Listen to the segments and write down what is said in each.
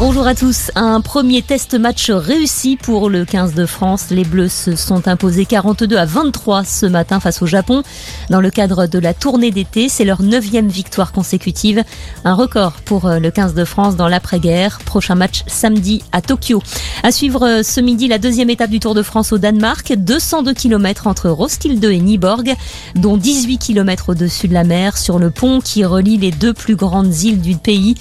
Bonjour à tous. Un premier test match réussi pour le 15 de France. Les Bleus se sont imposés 42 à 23 ce matin face au Japon. Dans le cadre de la tournée d'été, c'est leur neuvième victoire consécutive. Un record pour le 15 de France dans l'après-guerre. Prochain match samedi à Tokyo. À suivre ce midi la deuxième étape du Tour de France au Danemark. 202 km entre Roskilde et Nyborg, dont 18 km au-dessus de la mer sur le pont qui relie les deux plus grandes îles du pays.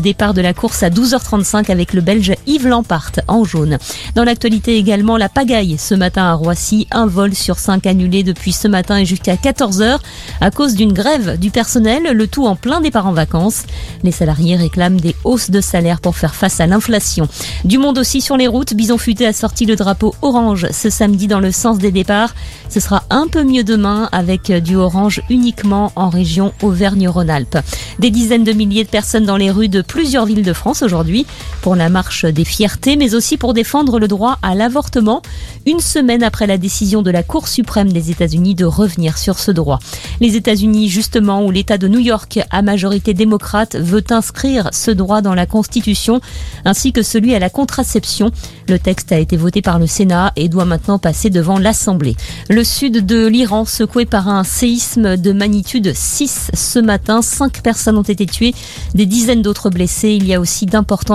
Départ de la course à 12h30 avec le Belge Yves Lampart en jaune. Dans l'actualité également, la pagaille ce matin à Roissy. Un vol sur cinq annulé depuis ce matin et jusqu'à 14h à cause d'une grève du personnel, le tout en plein départ en vacances. Les salariés réclament des hausses de salaire pour faire face à l'inflation. Du monde aussi sur les routes. Bison Futé a sorti le drapeau orange ce samedi dans le sens des départs. Ce sera un peu mieux demain avec du orange uniquement en région Auvergne-Rhône-Alpes. Des dizaines de milliers de personnes dans les rues de plusieurs villes de France aujourd'hui pour la marche des fiertés, mais aussi pour défendre le droit à l'avortement, une semaine après la décision de la Cour suprême des États-Unis de revenir sur ce droit. Les États-Unis, justement, où l'État de New York, à majorité démocrate, veut inscrire ce droit dans la Constitution, ainsi que celui à la contraception. Le texte a été voté par le Sénat et doit maintenant passer devant l'Assemblée. Le sud de l'Iran, secoué par un séisme de magnitude 6 ce matin, cinq personnes ont été tuées, des dizaines d'autres blessés. Il y a aussi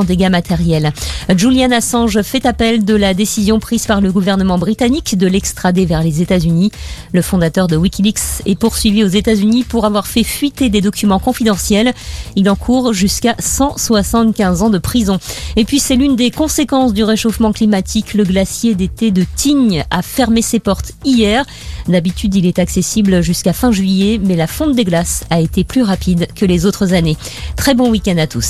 dégâts matériels. Julian Assange fait appel de la décision prise par le gouvernement britannique de l'extrader vers les États-Unis. Le fondateur de Wikileaks est poursuivi aux États-Unis pour avoir fait fuiter des documents confidentiels. Il encourt jusqu'à 175 ans de prison. Et puis c'est l'une des conséquences du réchauffement climatique. Le glacier d'été de Tignes a fermé ses portes hier. D'habitude, il est accessible jusqu'à fin juillet, mais la fonte des glaces a été plus rapide que les autres années. Très bon week-end à tous.